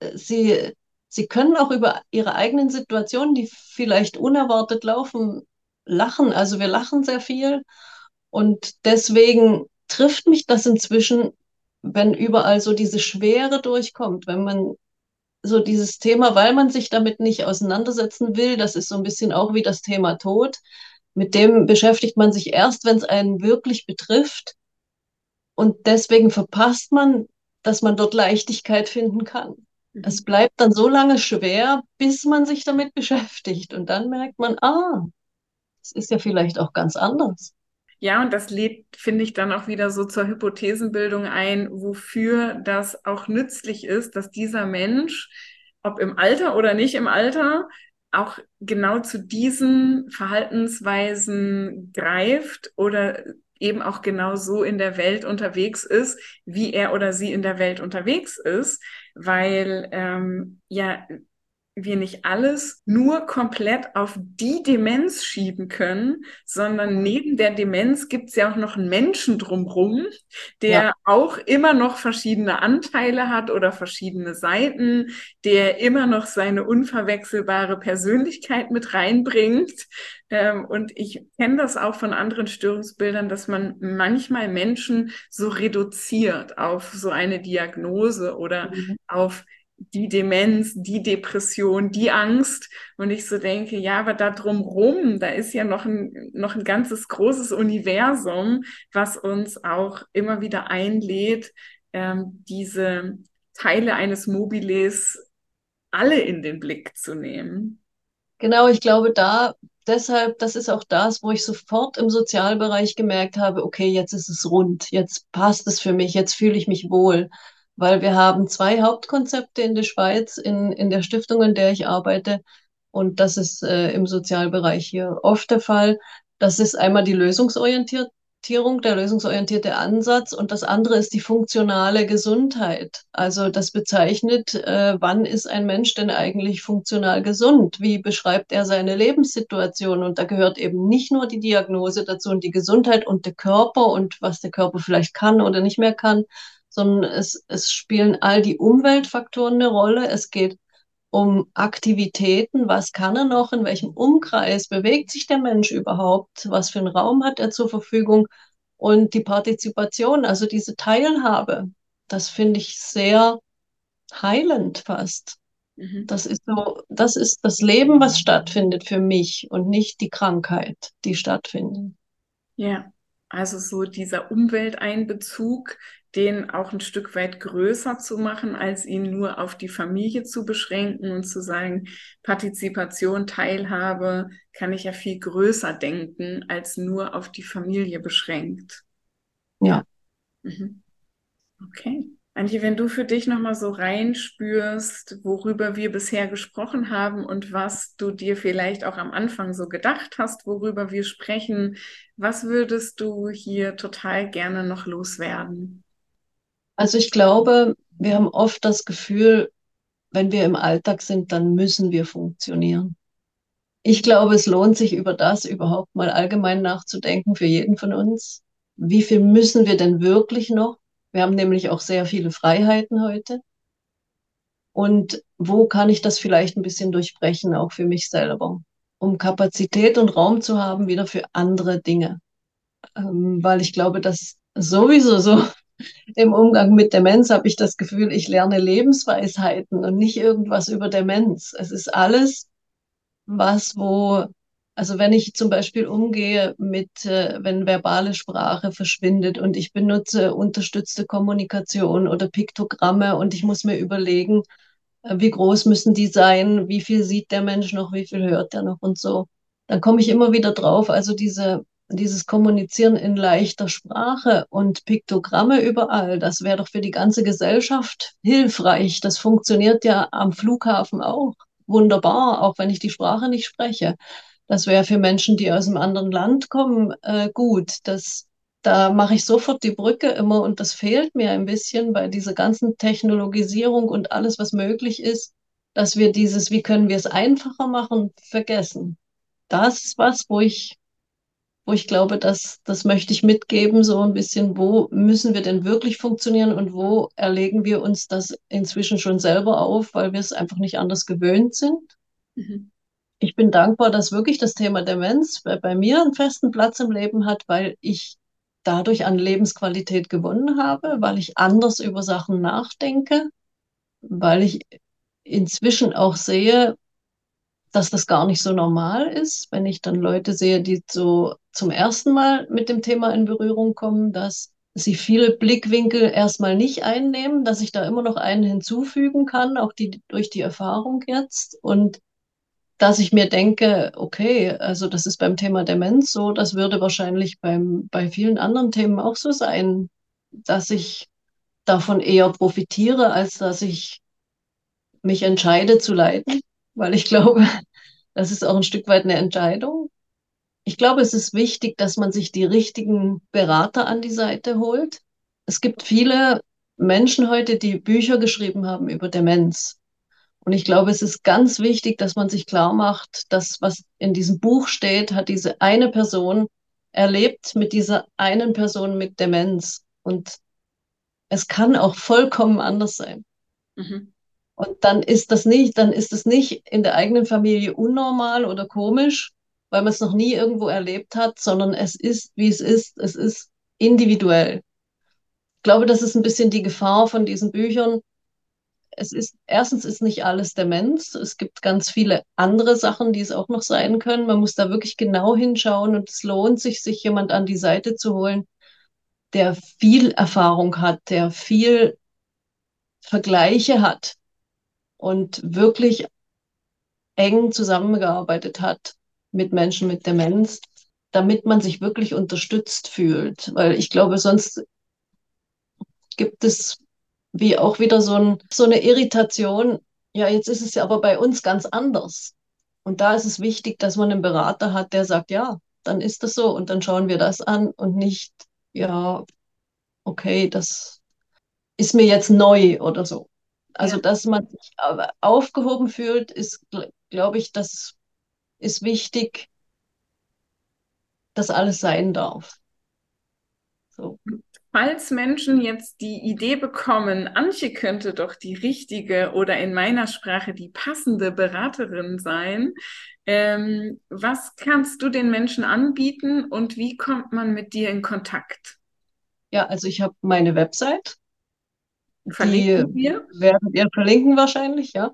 äh, sie, sie können auch über ihre eigenen Situationen, die vielleicht unerwartet laufen, lachen. Also wir lachen sehr viel und deswegen trifft mich das inzwischen, wenn überall so diese Schwere durchkommt, wenn man so dieses Thema, weil man sich damit nicht auseinandersetzen will, das ist so ein bisschen auch wie das Thema Tod. Mit dem beschäftigt man sich erst, wenn es einen wirklich betrifft. Und deswegen verpasst man, dass man dort Leichtigkeit finden kann. Mhm. Es bleibt dann so lange schwer, bis man sich damit beschäftigt. Und dann merkt man, ah, es ist ja vielleicht auch ganz anders. Ja, und das lädt, finde ich, dann auch wieder so zur Hypothesenbildung ein, wofür das auch nützlich ist, dass dieser Mensch, ob im Alter oder nicht im Alter, auch genau zu diesen Verhaltensweisen greift oder eben auch genau so in der Welt unterwegs ist, wie er oder sie in der Welt unterwegs ist, weil ähm, ja wir nicht alles nur komplett auf die Demenz schieben können, sondern mhm. neben der Demenz gibt es ja auch noch einen Menschen drumherum, der ja. auch immer noch verschiedene Anteile hat oder verschiedene Seiten, der immer noch seine unverwechselbare Persönlichkeit mit reinbringt. Ähm, und ich kenne das auch von anderen Störungsbildern, dass man manchmal Menschen so reduziert auf so eine Diagnose oder mhm. auf die Demenz, die Depression, die Angst. Und ich so denke, ja, aber da drumrum, da ist ja noch ein, noch ein ganzes großes Universum, was uns auch immer wieder einlädt, ähm, diese Teile eines Mobiles alle in den Blick zu nehmen. Genau, ich glaube, da deshalb, das ist auch das, wo ich sofort im Sozialbereich gemerkt habe, okay, jetzt ist es rund, jetzt passt es für mich, jetzt fühle ich mich wohl weil wir haben zwei Hauptkonzepte in der Schweiz, in, in der Stiftung, in der ich arbeite. Und das ist äh, im Sozialbereich hier oft der Fall. Das ist einmal die Lösungsorientierung, der lösungsorientierte Ansatz und das andere ist die funktionale Gesundheit. Also das bezeichnet, äh, wann ist ein Mensch denn eigentlich funktional gesund? Wie beschreibt er seine Lebenssituation? Und da gehört eben nicht nur die Diagnose dazu und die Gesundheit und der Körper und was der Körper vielleicht kann oder nicht mehr kann, sondern es, es spielen all die Umweltfaktoren eine Rolle. Es geht um Aktivitäten, was kann er noch, in welchem Umkreis bewegt sich der Mensch überhaupt, was für einen Raum hat er zur Verfügung und die Partizipation, also diese Teilhabe, das finde ich sehr heilend fast. Mhm. Das ist so, das ist das Leben, was stattfindet für mich und nicht die Krankheit, die stattfindet. Ja, also so dieser Umwelteinbezug, den auch ein Stück weit größer zu machen, als ihn nur auf die Familie zu beschränken und zu sagen, Partizipation, Teilhabe kann ich ja viel größer denken, als nur auf die Familie beschränkt. Ja. Mhm. Okay. Antje, wenn du für dich nochmal so reinspürst, worüber wir bisher gesprochen haben und was du dir vielleicht auch am Anfang so gedacht hast, worüber wir sprechen, was würdest du hier total gerne noch loswerden? Also ich glaube, wir haben oft das Gefühl, wenn wir im Alltag sind, dann müssen wir funktionieren. Ich glaube, es lohnt sich über das überhaupt mal allgemein nachzudenken für jeden von uns. Wie viel müssen wir denn wirklich noch? Wir haben nämlich auch sehr viele Freiheiten heute. Und wo kann ich das vielleicht ein bisschen durchbrechen, auch für mich selber, um Kapazität und Raum zu haben, wieder für andere Dinge. Ähm, weil ich glaube, dass sowieso so im Umgang mit Demenz habe ich das Gefühl, ich lerne Lebensweisheiten und nicht irgendwas über Demenz. Es ist alles, was wo, also wenn ich zum Beispiel umgehe mit, äh, wenn verbale Sprache verschwindet und ich benutze unterstützte Kommunikation oder Piktogramme und ich muss mir überlegen, äh, wie groß müssen die sein, wie viel sieht der Mensch noch, wie viel hört er noch und so. Dann komme ich immer wieder drauf. Also diese dieses Kommunizieren in leichter Sprache und Piktogramme überall, das wäre doch für die ganze Gesellschaft hilfreich. Das funktioniert ja am Flughafen auch wunderbar, auch wenn ich die Sprache nicht spreche. Das wäre für Menschen, die aus einem anderen Land kommen, äh, gut. Das, da mache ich sofort die Brücke immer und das fehlt mir ein bisschen bei dieser ganzen Technologisierung und alles, was möglich ist, dass wir dieses, wie können wir es einfacher machen, vergessen. Das ist was, wo ich wo ich glaube, dass das möchte ich mitgeben, so ein bisschen, wo müssen wir denn wirklich funktionieren und wo erlegen wir uns das inzwischen schon selber auf, weil wir es einfach nicht anders gewöhnt sind. Mhm. Ich bin dankbar, dass wirklich das Thema Demenz bei, bei mir einen festen Platz im Leben hat, weil ich dadurch an Lebensqualität gewonnen habe, weil ich anders über Sachen nachdenke, weil ich inzwischen auch sehe, dass das gar nicht so normal ist, wenn ich dann Leute sehe, die so zum ersten Mal mit dem Thema in Berührung kommen, dass sie viele Blickwinkel erstmal nicht einnehmen, dass ich da immer noch einen hinzufügen kann, auch die, durch die Erfahrung jetzt. Und dass ich mir denke, okay, also das ist beim Thema Demenz so, das würde wahrscheinlich beim, bei vielen anderen Themen auch so sein, dass ich davon eher profitiere, als dass ich mich entscheide zu leiden weil ich glaube, das ist auch ein Stück weit eine Entscheidung. Ich glaube, es ist wichtig, dass man sich die richtigen Berater an die Seite holt. Es gibt viele Menschen heute, die Bücher geschrieben haben über Demenz. Und ich glaube, es ist ganz wichtig, dass man sich klar macht, dass was in diesem Buch steht, hat diese eine Person erlebt mit dieser einen Person mit Demenz. Und es kann auch vollkommen anders sein. Mhm. Und dann ist das nicht, dann ist es nicht in der eigenen Familie unnormal oder komisch, weil man es noch nie irgendwo erlebt hat, sondern es ist, wie es ist. Es ist individuell. Ich glaube, das ist ein bisschen die Gefahr von diesen Büchern. es ist, erstens ist nicht alles Demenz. Es gibt ganz viele andere Sachen, die es auch noch sein können. Man muss da wirklich genau hinschauen und es lohnt sich, sich jemand an die Seite zu holen, der viel Erfahrung hat, der viel Vergleiche hat und wirklich eng zusammengearbeitet hat mit Menschen mit Demenz, damit man sich wirklich unterstützt fühlt. Weil ich glaube, sonst gibt es wie auch wieder so, ein, so eine Irritation. Ja, jetzt ist es ja aber bei uns ganz anders. Und da ist es wichtig, dass man einen Berater hat, der sagt, ja, dann ist das so und dann schauen wir das an und nicht, ja, okay, das ist mir jetzt neu oder so. Also, ja. dass man sich aufgehoben fühlt, ist, glaube ich, das ist wichtig, dass alles sein darf. So. Falls Menschen jetzt die Idee bekommen, Antje könnte doch die richtige oder in meiner Sprache die passende Beraterin sein, ähm, was kannst du den Menschen anbieten und wie kommt man mit dir in Kontakt? Ja, also ich habe meine Website. Verlinken die wir? Werden wir verlinken wahrscheinlich, ja.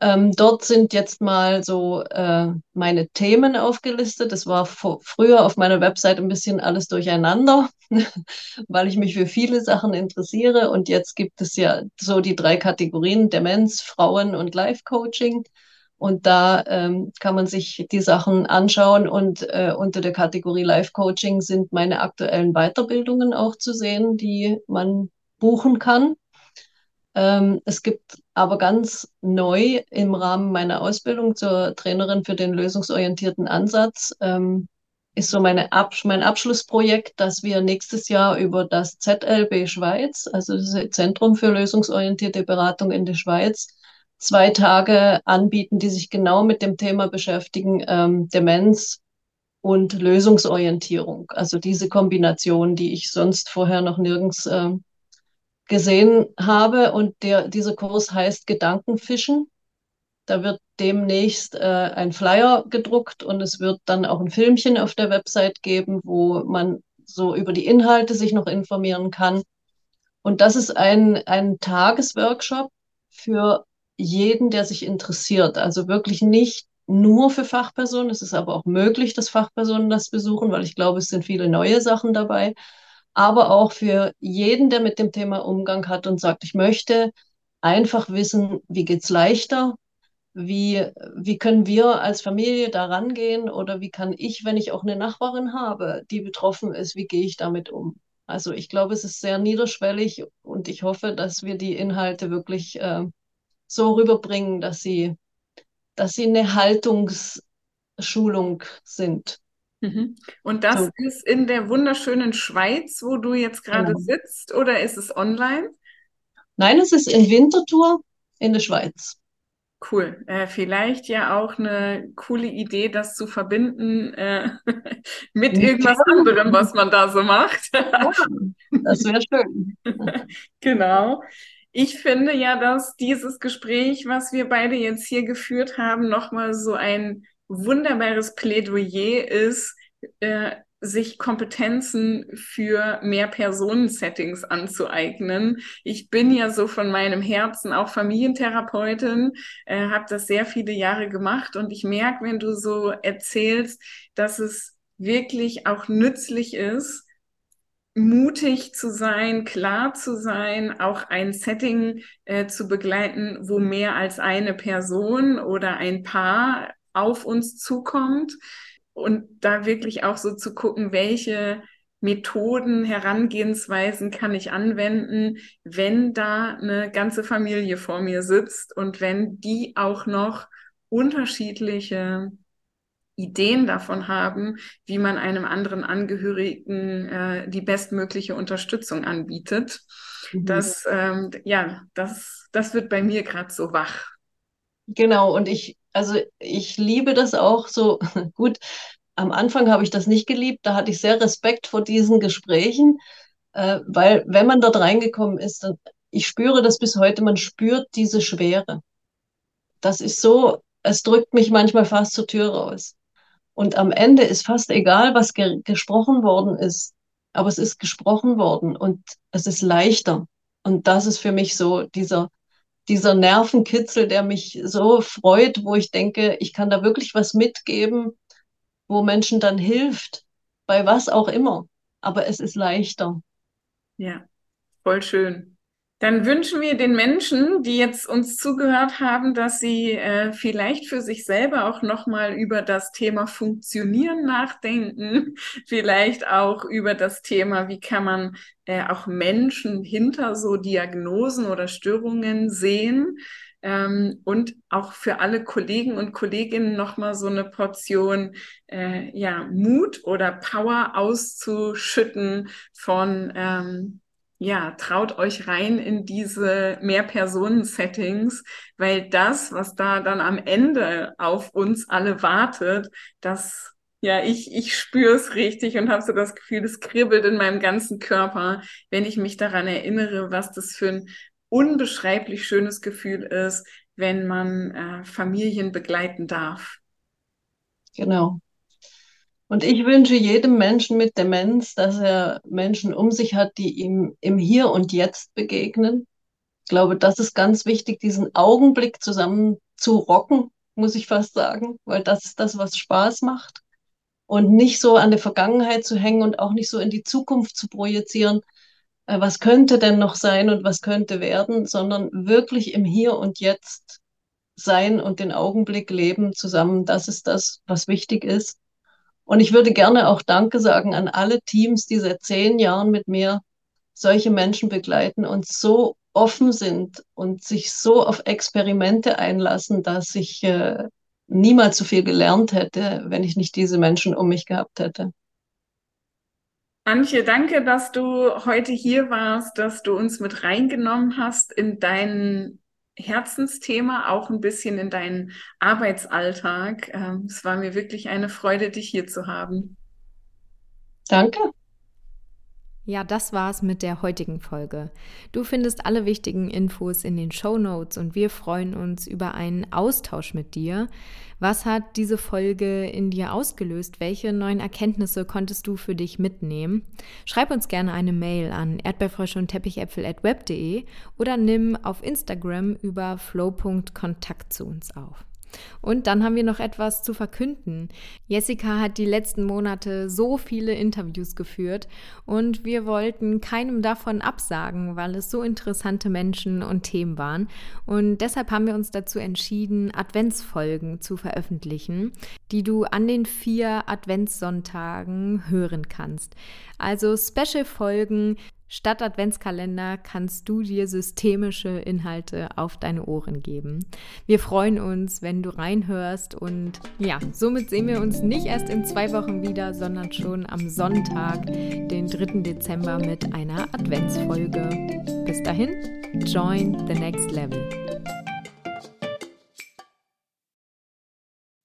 Ähm, dort sind jetzt mal so äh, meine Themen aufgelistet. Das war früher auf meiner Website ein bisschen alles durcheinander, weil ich mich für viele Sachen interessiere. Und jetzt gibt es ja so die drei Kategorien Demenz, Frauen und Life Coaching. Und da ähm, kann man sich die Sachen anschauen. Und äh, unter der Kategorie Life Coaching sind meine aktuellen Weiterbildungen auch zu sehen, die man buchen kann. Ähm, es gibt aber ganz neu im Rahmen meiner Ausbildung zur Trainerin für den lösungsorientierten Ansatz ähm, ist so meine Abs mein Abschlussprojekt, dass wir nächstes Jahr über das ZLB Schweiz, also das Zentrum für lösungsorientierte Beratung in der Schweiz, zwei Tage anbieten, die sich genau mit dem Thema beschäftigen, ähm, Demenz und Lösungsorientierung. Also diese Kombination, die ich sonst vorher noch nirgends äh, gesehen habe. Und der, dieser Kurs heißt Gedankenfischen. Da wird demnächst äh, ein Flyer gedruckt und es wird dann auch ein Filmchen auf der Website geben, wo man so über die Inhalte sich noch informieren kann. Und das ist ein, ein Tagesworkshop für jeden, der sich interessiert. Also wirklich nicht nur für Fachpersonen. Es ist aber auch möglich, dass Fachpersonen das besuchen, weil ich glaube, es sind viele neue Sachen dabei aber auch für jeden, der mit dem Thema Umgang hat und sagt, ich möchte einfach wissen, wie geht's leichter? Wie, wie können wir als Familie da rangehen? Oder wie kann ich, wenn ich auch eine Nachbarin habe, die betroffen ist, wie gehe ich damit um? Also ich glaube, es ist sehr niederschwellig und ich hoffe, dass wir die Inhalte wirklich äh, so rüberbringen, dass sie, dass sie eine Haltungsschulung sind. Mhm. Und das so. ist in der wunderschönen Schweiz, wo du jetzt gerade genau. sitzt, oder ist es online? Nein, es ist in Winterthur in der Schweiz. Cool. Äh, vielleicht ja auch eine coole Idee, das zu verbinden äh, mit irgendwas anderem, was man da so macht. ja, das wäre schön. genau. Ich finde ja, dass dieses Gespräch, was wir beide jetzt hier geführt haben, nochmal so ein wunderbares Plädoyer ist, äh, sich Kompetenzen für mehr Personensettings anzueignen. Ich bin ja so von meinem Herzen auch Familientherapeutin, äh, habe das sehr viele Jahre gemacht und ich merke, wenn du so erzählst, dass es wirklich auch nützlich ist, mutig zu sein, klar zu sein, auch ein Setting äh, zu begleiten, wo mehr als eine Person oder ein Paar auf uns zukommt und da wirklich auch so zu gucken, welche Methoden, Herangehensweisen kann ich anwenden, wenn da eine ganze Familie vor mir sitzt und wenn die auch noch unterschiedliche Ideen davon haben, wie man einem anderen Angehörigen äh, die bestmögliche Unterstützung anbietet. Mhm. Das, ähm, ja, das, das wird bei mir gerade so wach. Genau, und ich also ich liebe das auch so gut. Am Anfang habe ich das nicht geliebt, da hatte ich sehr Respekt vor diesen Gesprächen, äh, weil wenn man dort reingekommen ist, dann, ich spüre das bis heute, man spürt diese Schwere. Das ist so, es drückt mich manchmal fast zur Tür raus. Und am Ende ist fast egal, was ge gesprochen worden ist, aber es ist gesprochen worden und es ist leichter. Und das ist für mich so dieser dieser Nervenkitzel, der mich so freut, wo ich denke, ich kann da wirklich was mitgeben, wo Menschen dann hilft, bei was auch immer. Aber es ist leichter. Ja, voll schön. Dann wünschen wir den Menschen, die jetzt uns zugehört haben, dass sie äh, vielleicht für sich selber auch nochmal über das Thema Funktionieren nachdenken, vielleicht auch über das Thema, wie kann man äh, auch Menschen hinter so Diagnosen oder Störungen sehen. Ähm, und auch für alle Kollegen und Kolleginnen nochmal so eine Portion äh, ja, Mut oder Power auszuschütten von ähm, ja, traut euch rein in diese Mehr-Personen-Settings, weil das, was da dann am Ende auf uns alle wartet, das, ja, ich, ich spüre es richtig und habe so das Gefühl, es kribbelt in meinem ganzen Körper, wenn ich mich daran erinnere, was das für ein unbeschreiblich schönes Gefühl ist, wenn man äh, Familien begleiten darf. Genau. Und ich wünsche jedem Menschen mit Demenz, dass er Menschen um sich hat, die ihm im Hier und Jetzt begegnen. Ich glaube, das ist ganz wichtig, diesen Augenblick zusammen zu rocken, muss ich fast sagen, weil das ist das, was Spaß macht. Und nicht so an der Vergangenheit zu hängen und auch nicht so in die Zukunft zu projizieren, äh, was könnte denn noch sein und was könnte werden, sondern wirklich im Hier und Jetzt sein und den Augenblick leben zusammen. Das ist das, was wichtig ist. Und ich würde gerne auch Danke sagen an alle Teams, die seit zehn Jahren mit mir solche Menschen begleiten und so offen sind und sich so auf Experimente einlassen, dass ich äh, niemals so viel gelernt hätte, wenn ich nicht diese Menschen um mich gehabt hätte. Antje, danke, dass du heute hier warst, dass du uns mit reingenommen hast in deinen Herzensthema, auch ein bisschen in deinen Arbeitsalltag. Ähm, es war mir wirklich eine Freude, dich hier zu haben. Danke. Ja, das war's mit der heutigen Folge. Du findest alle wichtigen Infos in den Show Notes und wir freuen uns über einen Austausch mit dir. Was hat diese Folge in dir ausgelöst? Welche neuen Erkenntnisse konntest du für dich mitnehmen? Schreib uns gerne eine Mail an erdbeerfrösche und teppichäpfel.web.de oder nimm auf Instagram über flow.kontakt zu uns auf. Und dann haben wir noch etwas zu verkünden. Jessica hat die letzten Monate so viele Interviews geführt und wir wollten keinem davon absagen, weil es so interessante Menschen und Themen waren. Und deshalb haben wir uns dazu entschieden, Adventsfolgen zu veröffentlichen, die du an den vier Adventssonntagen hören kannst. Also Special-Folgen, Statt Adventskalender kannst du dir systemische Inhalte auf deine Ohren geben. Wir freuen uns, wenn du reinhörst und ja, somit sehen wir uns nicht erst in zwei Wochen wieder, sondern schon am Sonntag, den 3. Dezember mit einer Adventsfolge. Bis dahin, join the next level.